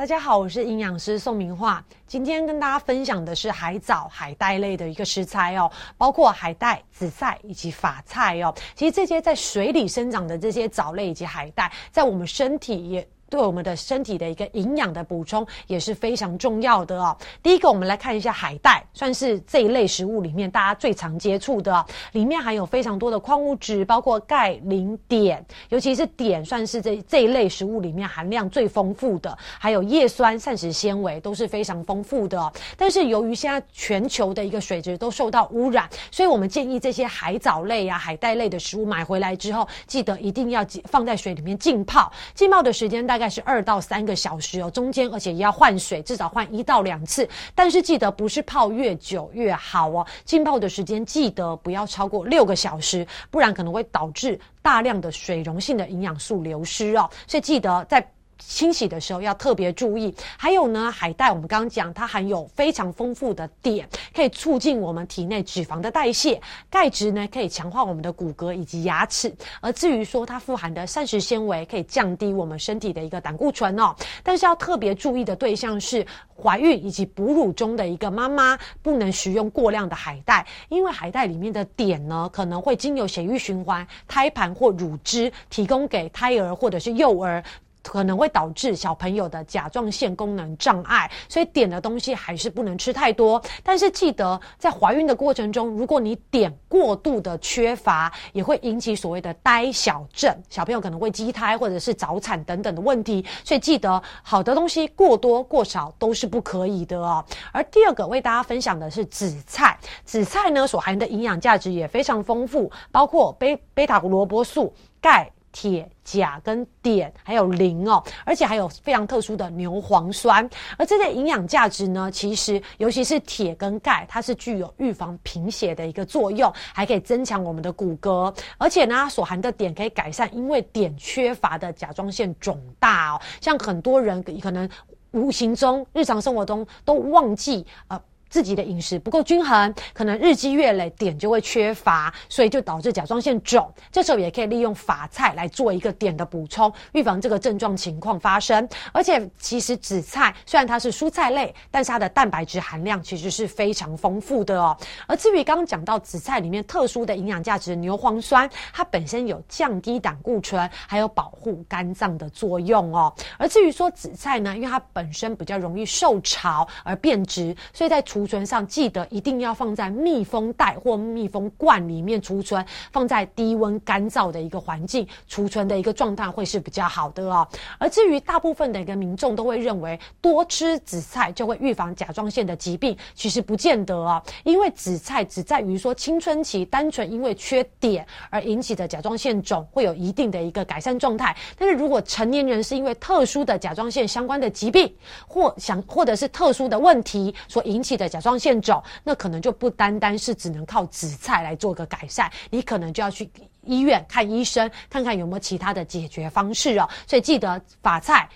大家好，我是营养师宋明化。今天跟大家分享的是海藻、海带类的一个食材哦，包括海带、紫菜以及法菜哦。其实这些在水里生长的这些藻类以及海带，在我们身体也。对我们的身体的一个营养的补充也是非常重要的哦。第一个，我们来看一下海带，算是这一类食物里面大家最常接触的，里面含有非常多的矿物质，包括钙、磷、碘，尤其是碘算是这这一类食物里面含量最丰富的，还有叶酸、膳食纤维都是非常丰富的。但是由于现在全球的一个水质都受到污染，所以我们建议这些海藻类啊、海带类的食物买回来之后，记得一定要放在水里面浸泡，浸泡的时间大。大概是二到三个小时哦，中间而且也要换水，至少换一到两次。但是记得不是泡越久越好哦，浸泡的时间记得不要超过六个小时，不然可能会导致大量的水溶性的营养素流失哦。所以记得在。清洗的时候要特别注意，还有呢，海带我们刚刚讲，它含有非常丰富的碘，可以促进我们体内脂肪的代谢；钙质呢，可以强化我们的骨骼以及牙齿。而至于说它富含的膳食纤维，可以降低我们身体的一个胆固醇哦。但是要特别注意的对象是怀孕以及哺乳中的一个妈妈，不能食用过量的海带，因为海带里面的碘呢，可能会经由血液循环、胎盘或乳汁提供给胎儿或者是幼儿。可能会导致小朋友的甲状腺功能障碍，所以点的东西还是不能吃太多。但是记得在怀孕的过程中，如果你碘过度的缺乏，也会引起所谓的呆小症，小朋友可能会畸胎或者是早产等等的问题。所以记得好的东西过多过少都是不可以的哦。而第二个为大家分享的是紫菜，紫菜呢所含的营养价值也非常丰富，包括贝贝塔胡萝卜素、钙。铁、钾跟碘，还有磷哦，而且还有非常特殊的牛磺酸。而这些营养价值呢，其实尤其是铁跟钙，它是具有预防贫血的一个作用，还可以增强我们的骨骼。而且呢，所含的碘可以改善因为碘缺乏的甲状腺肿大哦。像很多人可能无形中日常生活中都忘记呃。自己的饮食不够均衡，可能日积月累，碘就会缺乏，所以就导致甲状腺肿。这时候也可以利用法菜来做一个碘的补充，预防这个症状情况发生。而且，其实紫菜虽然它是蔬菜类，但是它的蛋白质含量其实是非常丰富的哦。而至于刚刚讲到紫菜里面特殊的营养价值牛磺酸，它本身有降低胆固醇，还有保护肝脏的作用哦。而至于说紫菜呢，因为它本身比较容易受潮而变质，所以在储存上记得一定要放在密封袋或密封罐里面储存，放在低温干燥的一个环境储存的一个状态会是比较好的哦。而至于大部分的一个民众都会认为多吃紫菜就会预防甲状腺的疾病，其实不见得哦。因为紫菜只在于说青春期单纯因为缺碘而引起的甲状腺肿会有一定的一个改善状态，但是如果成年人是因为特殊的甲状腺相关的疾病或想或者是特殊的问题所引起的。甲状腺肿，那可能就不单单是只能靠紫菜来做个改善，你可能就要去医院看医生，看看有没有其他的解决方式哦。所以记得法菜。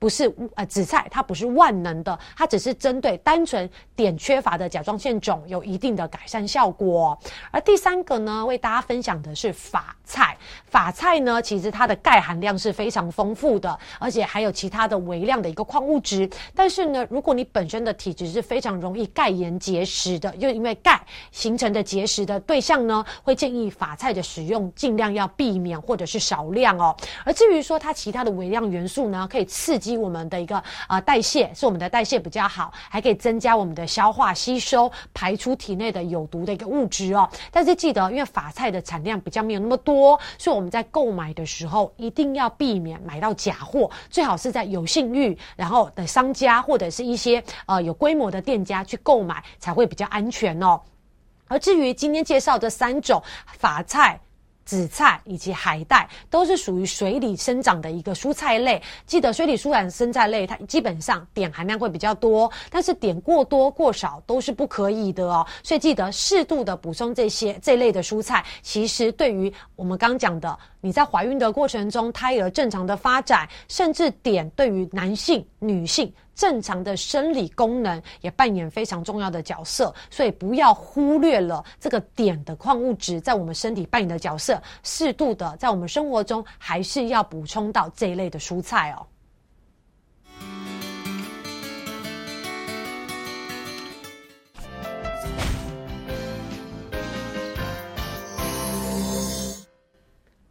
不是呃紫菜，它不是万能的，它只是针对单纯碘缺乏的甲状腺肿有一定的改善效果。而第三个呢，为大家分享的是法菜。法菜呢，其实它的钙含量是非常丰富的，而且还有其他的微量的一个矿物质。但是呢，如果你本身的体质是非常容易钙盐结石的，又因为钙形成的结石的对象呢，会建议法菜的使用尽量要避免或者是少量哦。而至于说它其他的微量元素呢，可以刺激。我们的一个啊代谢是我们的代谢比较好，还可以增加我们的消化吸收，排出体内的有毒的一个物质哦。但是记得，因为法菜的产量比较没有那么多，所以我们在购买的时候一定要避免买到假货，最好是在有信誉然后的商家或者是一些呃有规模的店家去购买才会比较安全哦。而至于今天介绍这三种法菜。紫菜以及海带都是属于水里生长的一个蔬菜类。记得水里蔬产生菜类，它基本上碘含量会比较多，但是碘过多过少都是不可以的哦。所以记得适度的补充这些这类的蔬菜，其实对于我们刚讲的你在怀孕的过程中胎儿正常的发展，甚至碘对于男性、女性。正常的生理功能也扮演非常重要的角色，所以不要忽略了这个碘的矿物质在我们身体扮演的角色。适度的在我们生活中还是要补充到这一类的蔬菜哦。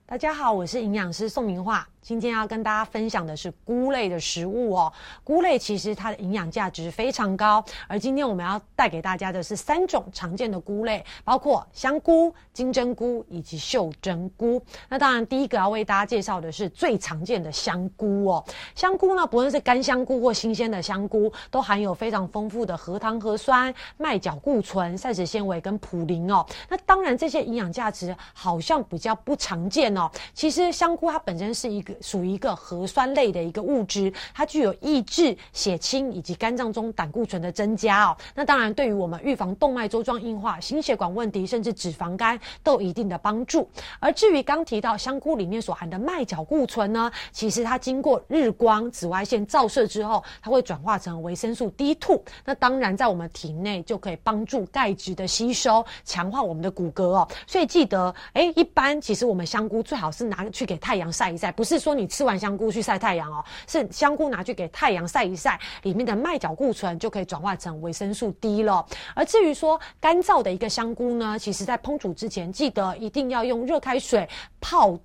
大家好，我是营养师宋明化。今天要跟大家分享的是菇类的食物哦。菇类其实它的营养价值非常高，而今天我们要带给大家的是三种常见的菇类，包括香菇、金针菇以及袖珍菇。那当然，第一个要为大家介绍的是最常见的香菇哦。香菇呢，不论是干香菇或新鲜的香菇，都含有非常丰富的核糖核酸、麦角固醇、膳食纤维跟普林哦。那当然，这些营养价值好像比较不常见哦。其实香菇它本身是一个属于一个核酸类的一个物质，它具有抑制血清以及肝脏中胆固醇的增加哦。那当然，对于我们预防动脉粥状硬化、心血管问题，甚至脂肪肝都有一定的帮助。而至于刚提到香菇里面所含的麦角固醇呢，其实它经过日光紫外线照射之后，它会转化成维生素 D2。那当然，在我们体内就可以帮助钙质的吸收，强化我们的骨骼哦。所以记得，哎，一般其实我们香菇最好是拿去给太阳晒一晒，不是说你吃完香菇去晒太阳哦，是香菇拿去给太阳晒一晒，里面的麦角固醇就可以转化成维生素 D 了。而至于说干燥的一个香菇呢，其实在烹煮之前，记得一定要用热开水泡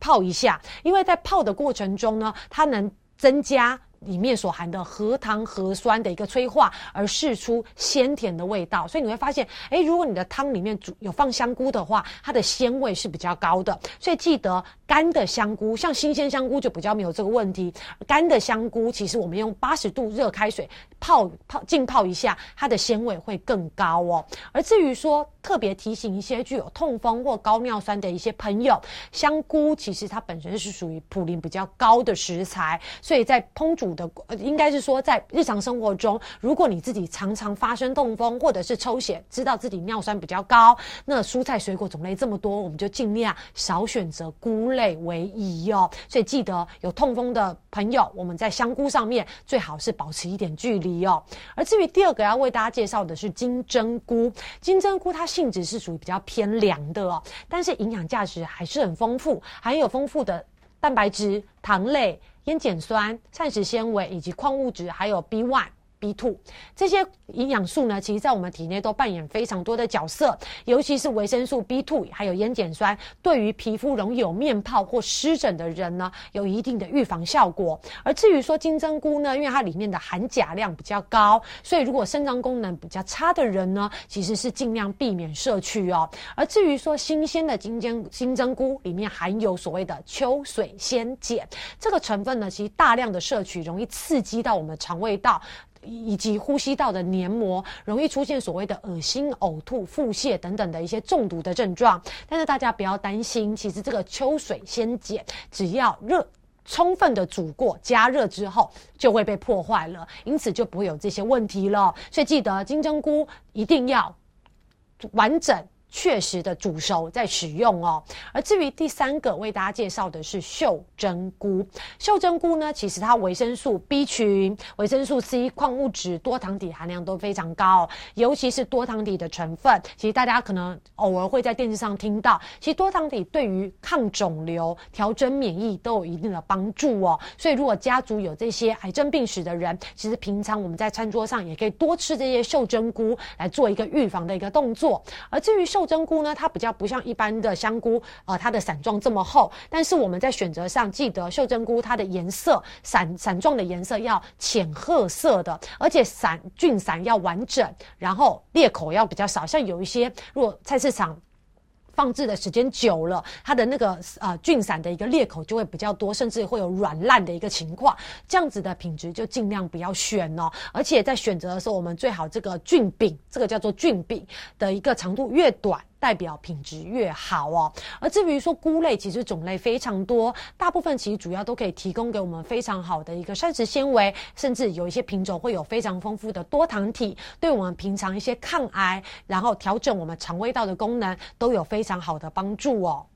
泡一下，因为在泡的过程中呢，它能增加。里面所含的核糖核酸的一个催化，而释出鲜甜的味道，所以你会发现，哎，如果你的汤里面煮有放香菇的话，它的鲜味是比较高的。所以记得干的香菇，像新鲜香菇就比较没有这个问题。干的香菇，其实我们用八十度热开水泡泡浸泡一下，它的鲜味会更高哦。而至于说特别提醒一些具有痛风或高尿酸的一些朋友，香菇其实它本身是属于普林比较高的食材，所以在烹煮。的应该是说，在日常生活中，如果你自己常常发生痛风或者是抽血，知道自己尿酸比较高，那蔬菜水果种类这么多，我们就尽量少选择菇类为宜哦。所以记得有痛风的朋友，我们在香菇上面最好是保持一点距离哦。而至于第二个要为大家介绍的是金针菇，金针菇它性质是属于比较偏凉的哦，但是营养价值还是很丰富，含有丰富的蛋白质、糖类。烟碱酸、膳食纤维以及矿物质，还有 B one。B two 这些营养素呢，其实在我们体内都扮演非常多的角色，尤其是维生素 B two 还有烟碱酸，对于皮肤容易有面泡或湿疹的人呢，有一定的预防效果。而至于说金针菇呢，因为它里面的含钾量比较高，所以如果肾脏功能比较差的人呢，其实是尽量避免摄取哦。而至于说新鲜的金针金针菇里面含有所谓的秋水仙碱这个成分呢，其实大量的摄取容易刺激到我们的肠胃道。以及呼吸道的黏膜容易出现所谓的恶心、呕吐、腹泻等等的一些中毒的症状，但是大家不要担心，其实这个秋水仙碱只要热充分的煮过、加热之后就会被破坏了，因此就不会有这些问题了。所以记得金针菇一定要完整。确实的煮熟再使用哦。而至于第三个为大家介绍的是袖珍菇。袖珍菇呢，其实它维生素 B 群、维生素 C、矿物质、多糖体含量都非常高，尤其是多糖体的成分。其实大家可能偶尔会在电视上听到，其实多糖体对于抗肿瘤、调整免疫都有一定的帮助哦。所以如果家族有这些癌症病史的人，其实平常我们在餐桌上也可以多吃这些袖珍菇来做一个预防的一个动作。而至于秀袖珍菇呢，它比较不像一般的香菇，呃，它的伞状这么厚。但是我们在选择上，记得袖珍菇它的颜色伞伞状的颜色要浅褐色的，而且伞菌伞要完整，然后裂口要比较少。像有一些，如果菜市场。放置的时间久了，它的那个呃菌伞的一个裂口就会比较多，甚至会有软烂的一个情况。这样子的品质就尽量不要选哦。而且在选择的时候，我们最好这个菌柄，这个叫做菌柄的一个长度越短。代表品质越好哦。而至于说菇类，其实种类非常多，大部分其实主要都可以提供给我们非常好的一个膳食纤维，甚至有一些品种会有非常丰富的多糖体，对我们平常一些抗癌，然后调整我们肠胃道的功能都有非常好的帮助哦。